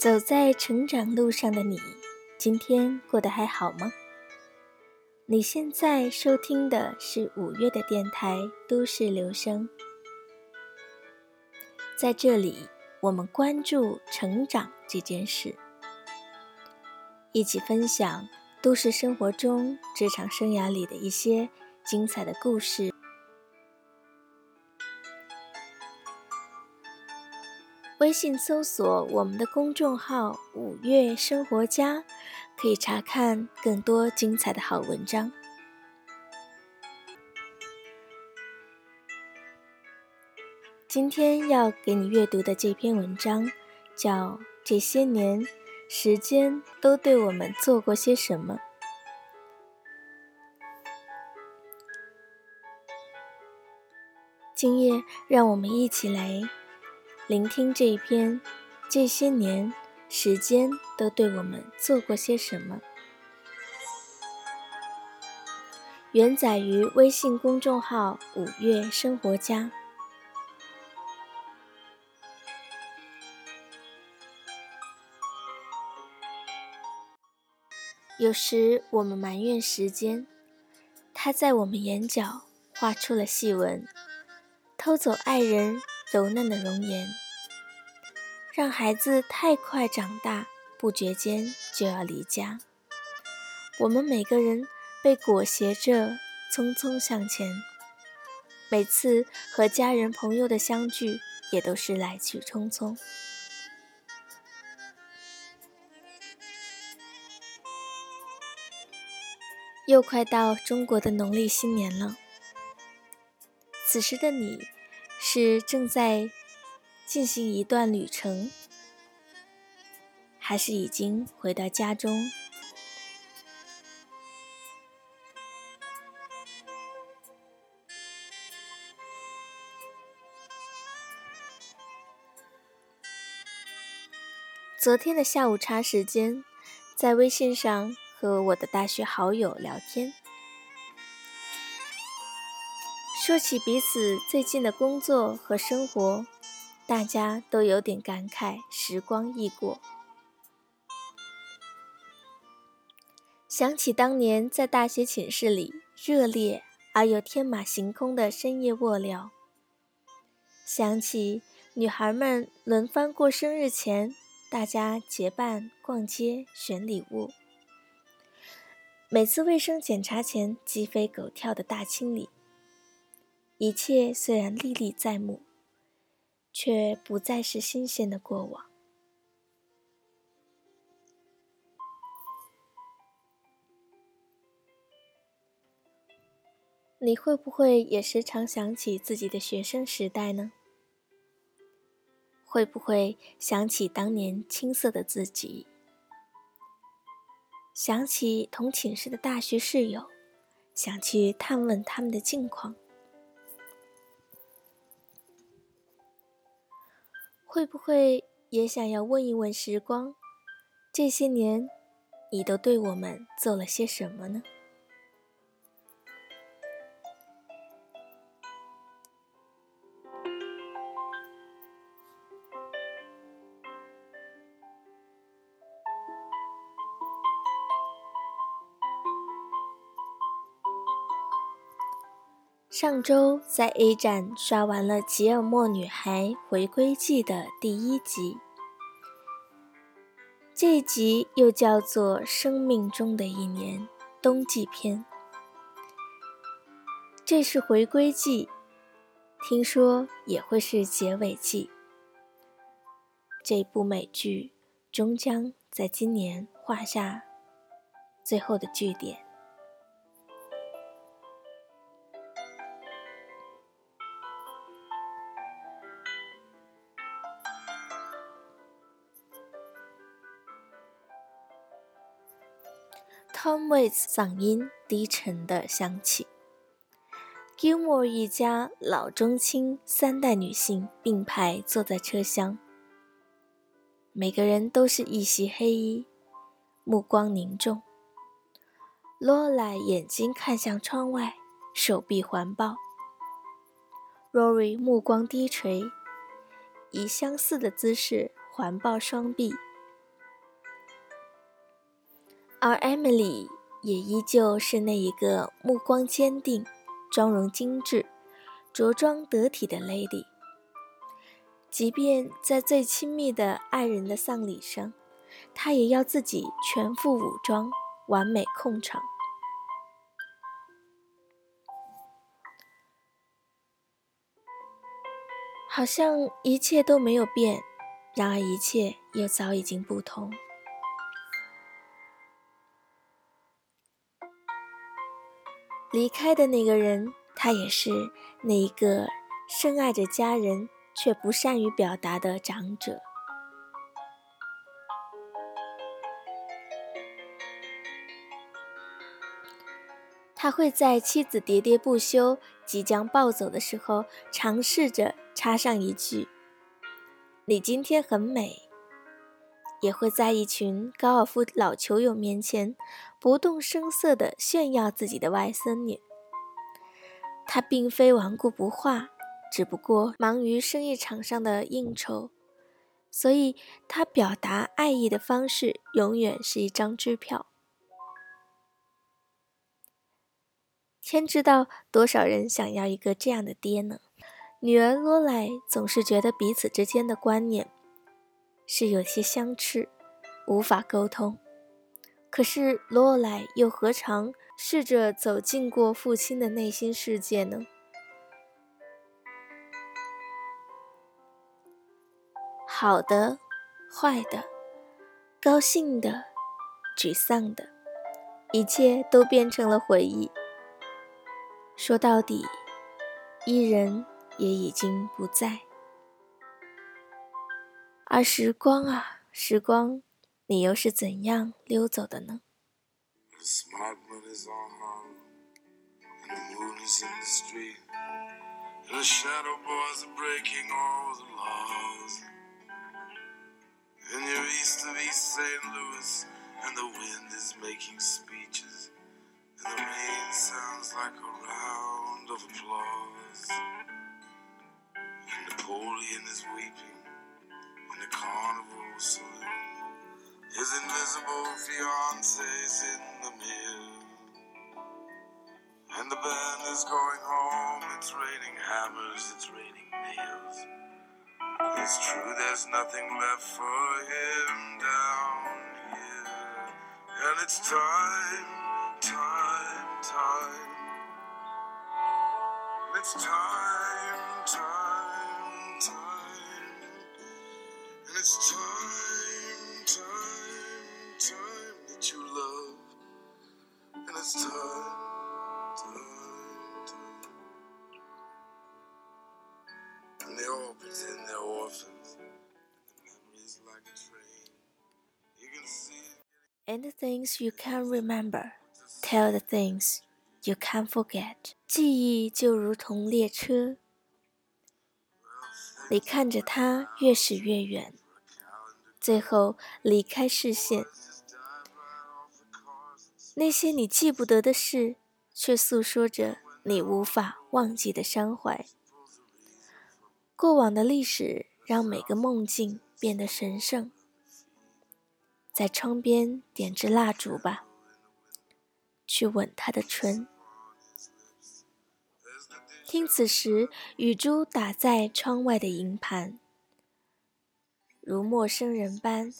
走在成长路上的你，今天过得还好吗？你现在收听的是五月的电台《都市留声》，在这里，我们关注成长这件事，一起分享都市生活中、职场生涯里的一些精彩的故事。微信搜索我们的公众号“五月生活家”，可以查看更多精彩的好文章。今天要给你阅读的这篇文章，叫《这些年时间都对我们做过些什么》。今夜，让我们一起来。聆听这一篇，这些年时间都对我们做过些什么？原载于微信公众号“五月生活家”。有时我们埋怨时间，它在我们眼角画出了细纹，偷走爱人。柔嫩的容颜，让孩子太快长大，不觉间就要离家。我们每个人被裹挟着匆匆向前，每次和家人朋友的相聚也都是来去匆匆。又快到中国的农历新年了，此时的你。是正在进行一段旅程，还是已经回到家中？昨天的下午茶时间，在微信上和我的大学好友聊天。说起彼此最近的工作和生活，大家都有点感慨，时光易过。想起当年在大学寝室里热烈而又天马行空的深夜卧聊，想起女孩们轮番过生日前，大家结伴逛街选礼物，每次卫生检查前鸡飞狗跳的大清理。一切虽然历历在目，却不再是新鲜的过往。你会不会也时常想起自己的学生时代呢？会不会想起当年青涩的自己？想起同寝室的大学室友，想去探问他们的近况？会不会也想要问一问时光，这些年你都对我们做了些什么呢？上周在 A 站刷完了《吉尔莫女孩回归记》的第一集，这一集又叫做《生命中的一年》冬季篇。这是回归季，听说也会是结尾季。这部美剧终将在今年画下最后的句点。嗓音低沉的响起。Gilmore 一家老中青三代女性并排坐在车厢，每个人都是一袭黑衣，目光凝重。Lola 眼睛看向窗外，手臂环抱。Rory 目光低垂，以相似的姿势环抱双臂，而 Emily 也依旧是那一个目光坚定、妆容精致、着装得体的 lady。即便在最亲密的爱人的丧礼上，她也要自己全副武装，完美控场。好像一切都没有变，然而一切又早已经不同。离开的那个人，他也是那一个深爱着家人却不善于表达的长者。他会在妻子喋喋不休、即将暴走的时候，尝试着插上一句：“你今天很美。”也会在一群高尔夫老球友面前，不动声色地炫耀自己的外孙女。他并非顽固不化，只不过忙于生意场上的应酬，所以他表达爱意的方式永远是一张支票。天知道多少人想要一个这样的爹呢？女儿罗莱总是觉得彼此之间的观念是有些相斥，无法沟通。可是罗莱又何尝试着走进过父亲的内心世界呢？好的，坏的，高兴的，沮丧的，一切都变成了回忆。说到底，伊人也已经不在。而时光啊时光你又是怎样溜走的呢？The carnival saloon. His invisible fiancee's in the mirror. And the band is going home. It's raining hammers, it's raining nails. It's true, there's nothing left for him down here. And it's time time, time. It's time, time, it's time, time, time that you love. And it's time, time, time. And they all pretend they're orphans. And the memory's like a train. You can see it. And the things you can't remember. Tell the things you can't forget。记忆就如同列车，你看着它越驶越远， 最后离开视线。那些你记不得的事，却诉说着你无法忘记的伤怀。过往的历史让每个梦境变得神圣。在窗边点支蜡烛吧。去吻他的唇，听此时雨珠打在窗外的银盘，如陌生人般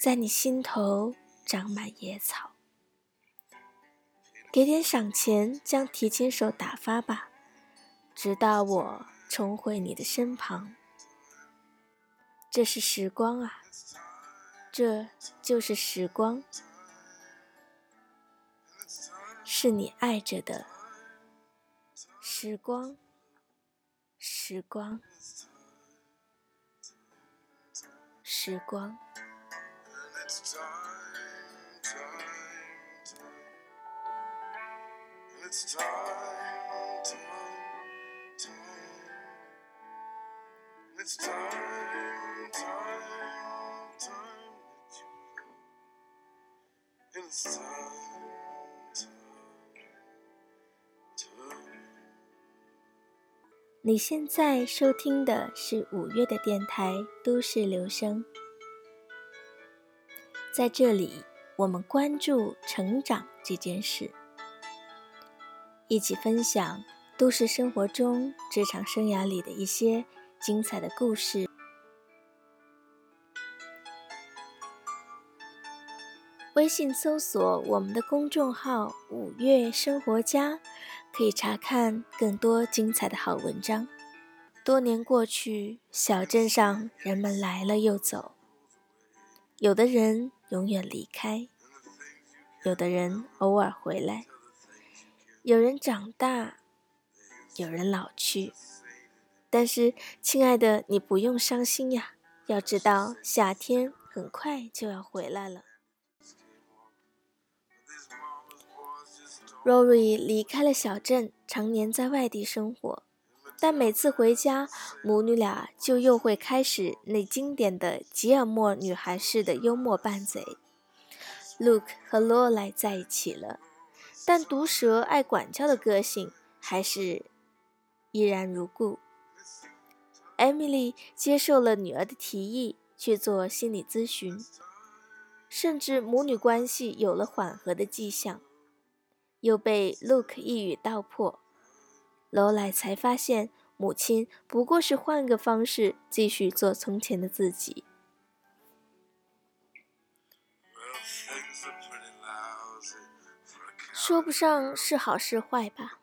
在你心头长满野草。给点赏钱，将提琴手打发吧，直到我重回你的身旁。这是时光啊，这就是时光。是你爱着的时光，时光，时光。你现在收听的是五月的电台《都市留声》。在这里，我们关注成长这件事，一起分享都市生活中、职场生涯里的一些精彩的故事。微信搜索我们的公众号“五月生活家”，可以查看更多精彩的好文章。多年过去，小镇上人们来了又走，有的人永远离开，有的人偶尔回来，有人长大，有人老去。但是，亲爱的，你不用伤心呀，要知道夏天很快就要回来了。Rory 离开了小镇，常年在外地生活。但每次回家，母女俩就又会开始那经典的吉尔莫女孩式的幽默拌嘴。Luke 和 Lola 在一起了，但毒舌爱管教的个性还是依然如故。Emily 接受了女儿的提议去做心理咨询，甚至母女关系有了缓和的迹象，又被 Luke 一语道破。楼来才发现，母亲不过是换个方式继续做从前的自己。说不上是好是坏吧，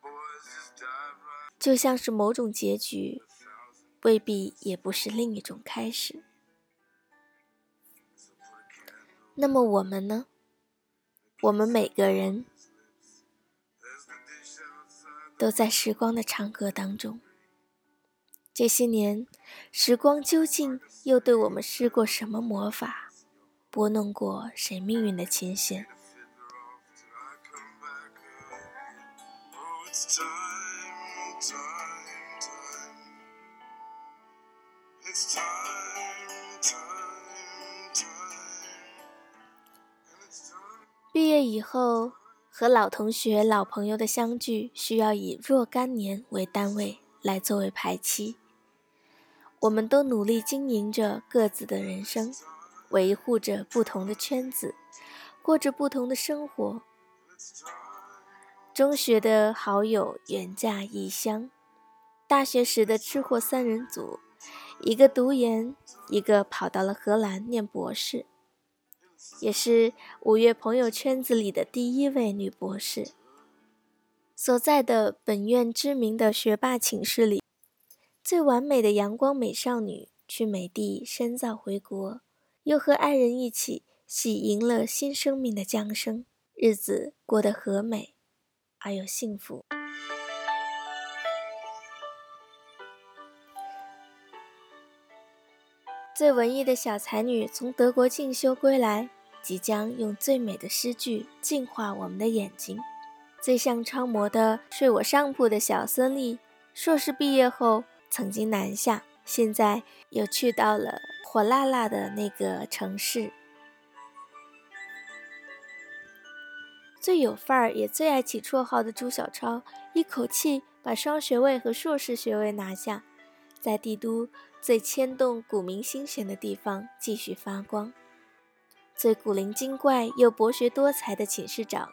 就像是某种结局，未必也不是另一种开始。那么我们呢？我们每个人。都在时光的长河当中。这些年，时光究竟又对我们施过什么魔法，拨弄过谁命运的琴弦？毕业以后。和老同学、老朋友的相聚，需要以若干年为单位来作为排期。我们都努力经营着各自的人生，维护着不同的圈子，过着不同的生活。中学的好友远嫁异乡，大学时的吃货三人组，一个读研，一个跑到了荷兰念博士。也是五月朋友圈子里的第一位女博士。所在的本院知名的学霸寝室里，最完美的阳光美少女去美帝深造回国，又和爱人一起喜迎了新生命的降生，日子过得和美而又幸福。最文艺的小才女从德国进修归来，即将用最美的诗句净化我们的眼睛。最像超模的睡我上铺的小孙俪，硕士毕业后曾经南下，现在又去到了火辣辣的那个城市。最有范儿也最爱起绰号的朱小超，一口气把双学位和硕士学位拿下。在帝都最牵动古民心弦的地方继续发光，最古灵精怪又博学多才的寝室长，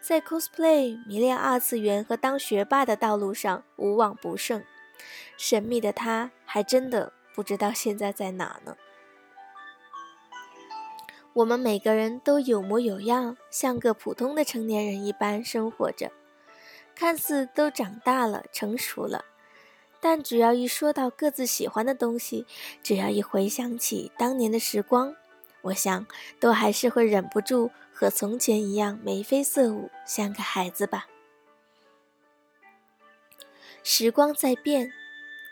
在 cosplay 迷恋二次元和当学霸的道路上无往不胜。神秘的他，还真的不知道现在在哪呢。我们每个人都有模有样，像个普通的成年人一般生活着，看似都长大了、成熟了。但只要一说到各自喜欢的东西，只要一回想起当年的时光，我想都还是会忍不住和从前一样眉飞色舞，像个孩子吧。时光在变，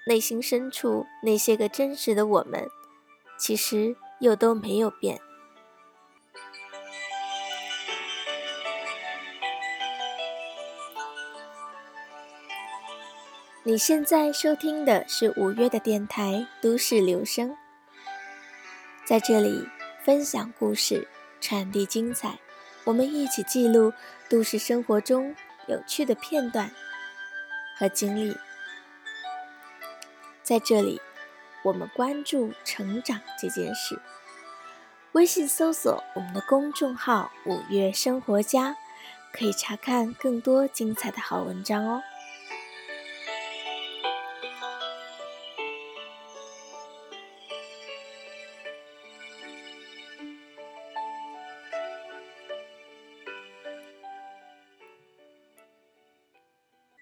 内心深处那些个真实的我们，其实又都没有变。你现在收听的是五月的电台《都市留声》，在这里分享故事，传递精彩，我们一起记录都市生活中有趣的片段和经历。在这里，我们关注成长这件事，微信搜索我们的公众号“五月生活家”，可以查看更多精彩的好文章哦。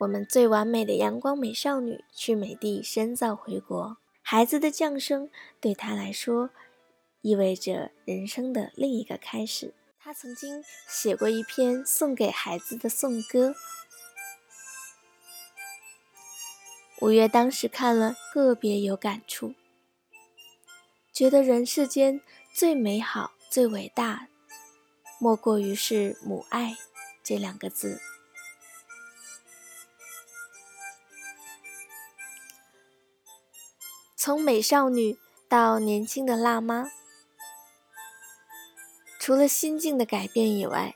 我们最完美的阳光美少女去美帝深造回国，孩子的降生对她来说意味着人生的另一个开始。她曾经写过一篇送给孩子的颂歌，五月当时看了特别有感触，觉得人世间最美好、最伟大，莫过于是母爱这两个字。从美少女到年轻的辣妈，除了心境的改变以外，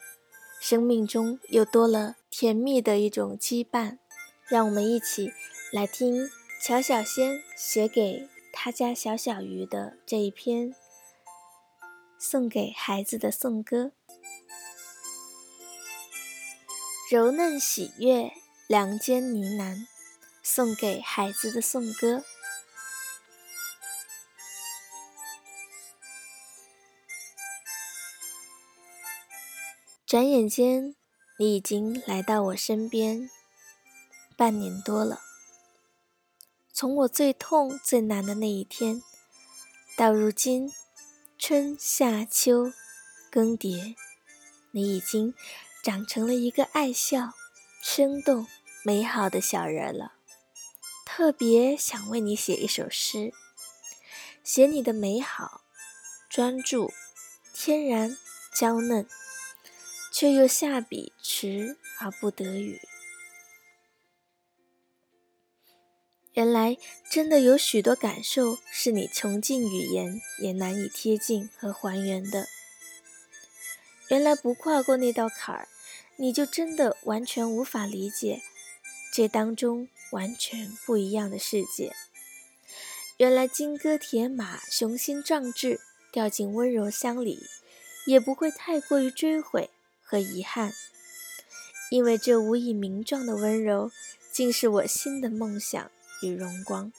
生命中又多了甜蜜的一种羁绊。让我们一起来听乔小仙写给他家小小鱼的这一篇送给孩子的颂歌：柔嫩喜悦，梁间呢喃，送给孩子的颂歌。转眼间，你已经来到我身边半年多了。从我最痛最难的那一天，到如今春夏秋更迭，你已经长成了一个爱笑、生动、美好的小人了。特别想为你写一首诗，写你的美好、专注、天然、娇嫩。却又下笔迟而不得语。原来真的有许多感受是你穷尽语言也难以贴近和还原的。原来不跨过那道坎儿，你就真的完全无法理解这当中完全不一样的世界。原来金戈铁马、雄心壮志，掉进温柔乡里，也不会太过于追悔。和遗憾，因为这无以名状的温柔，竟是我新的梦想与荣光。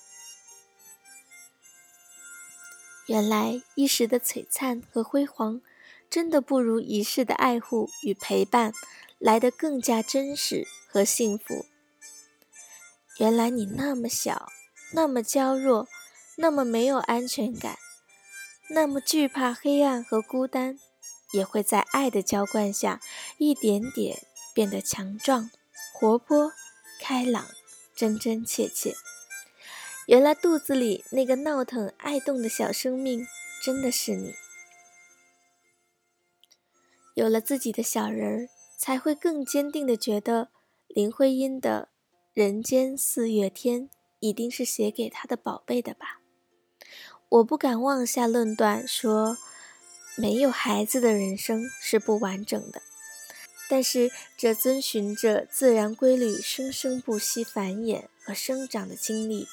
原来一时的璀璨和辉煌，真的不如一世的爱护与陪伴来得更加真实和幸福。原来你那么小，那么娇弱，那么没有安全感，那么惧怕黑暗和孤单。也会在爱的浇灌下，一点点变得强壮、活泼、开朗、真真切切。原来肚子里那个闹腾、爱动的小生命，真的是你。有了自己的小人儿，才会更坚定的觉得林徽因的《人间四月天》一定是写给他的宝贝的吧？我不敢妄下论断说。没有孩子的人生是不完整的，但是这遵循着自然规律、生生不息繁衍和生长的经历，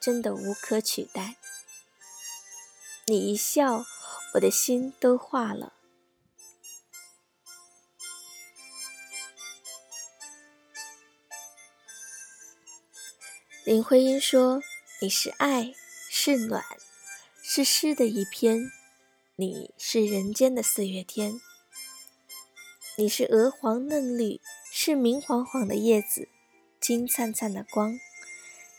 真的无可取代。你一笑，我的心都化了。林徽因说：“你是爱，是暖，是诗的一篇。”你是人间的四月天，你是鹅黄嫩绿，是明晃晃的叶子，金灿灿的光，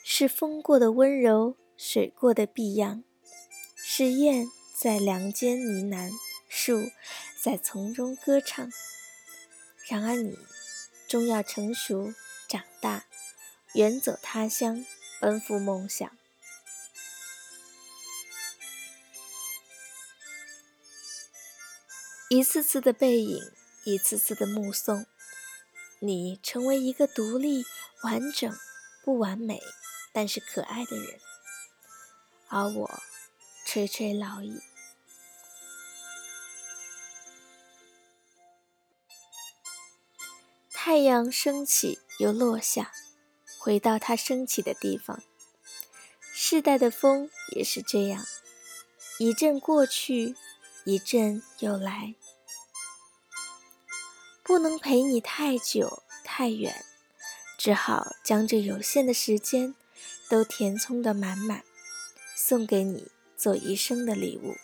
是风过的温柔，水过的碧漾，是燕在梁间呢喃，树在丛中歌唱。然而你终要成熟长大，远走他乡，奔赴梦想。一次次的背影，一次次的目送，你成为一个独立、完整、不完美，但是可爱的人，而我垂垂老矣。太阳升起又落下，回到它升起的地方。世代的风也是这样，一阵过去。一阵又来，不能陪你太久太远，只好将这有限的时间都填充的满满，送给你做一生的礼物。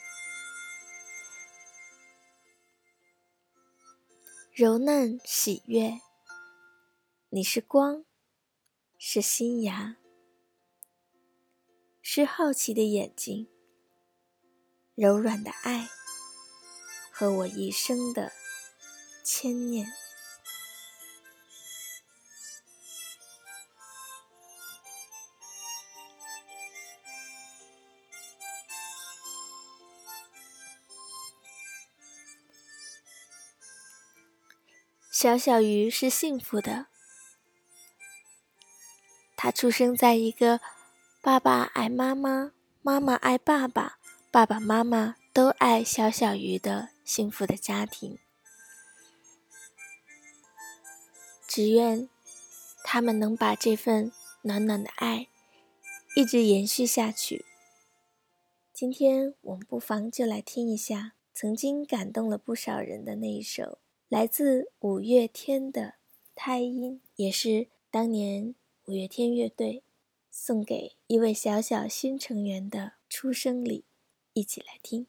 柔嫩喜悦，你是光，是新芽，是好奇的眼睛，柔软的爱，和我一生的牵念。小小鱼是幸福的，它出生在一个爸爸爱妈妈、妈妈爱爸爸、爸爸妈妈都爱小小鱼的幸福的家庭。只愿他们能把这份暖暖的爱一直延续下去。今天我们不妨就来听一下曾经感动了不少人的那一首。来自五月天的《胎音》，也是当年五月天乐队送给一位小小新成员的出生礼，一起来听。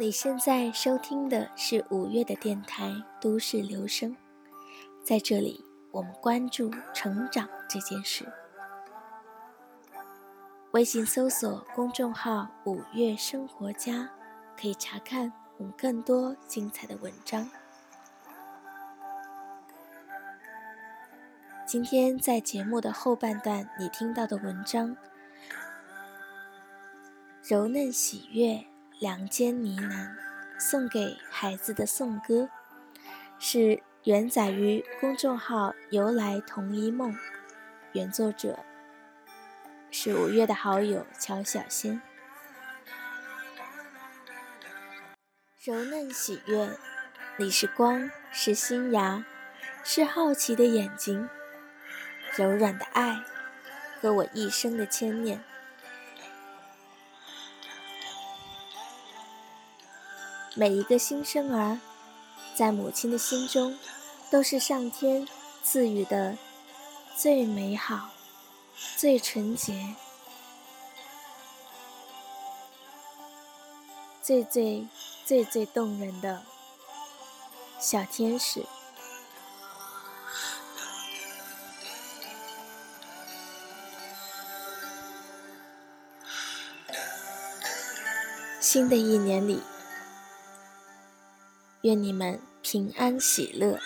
你现在收听的是五月的电台《都市留声》，在这里，我们关注成长这件事。微信搜索公众号“五月生活家”，可以查看我们更多精彩的文章。今天在节目的后半段，你听到的文章，柔嫩喜悦。梁间呢喃，送给孩子的颂歌，是原载于公众号“由来同一梦”，原作者是五月的好友乔小仙。柔嫩喜悦，你是光，是新芽，是好奇的眼睛，柔软的爱，和我一生的牵念。每一个新生儿，在母亲的心中，都是上天赐予的最美好、最纯洁、最最最最动人的小天使。新的一年里。愿你们平安喜乐。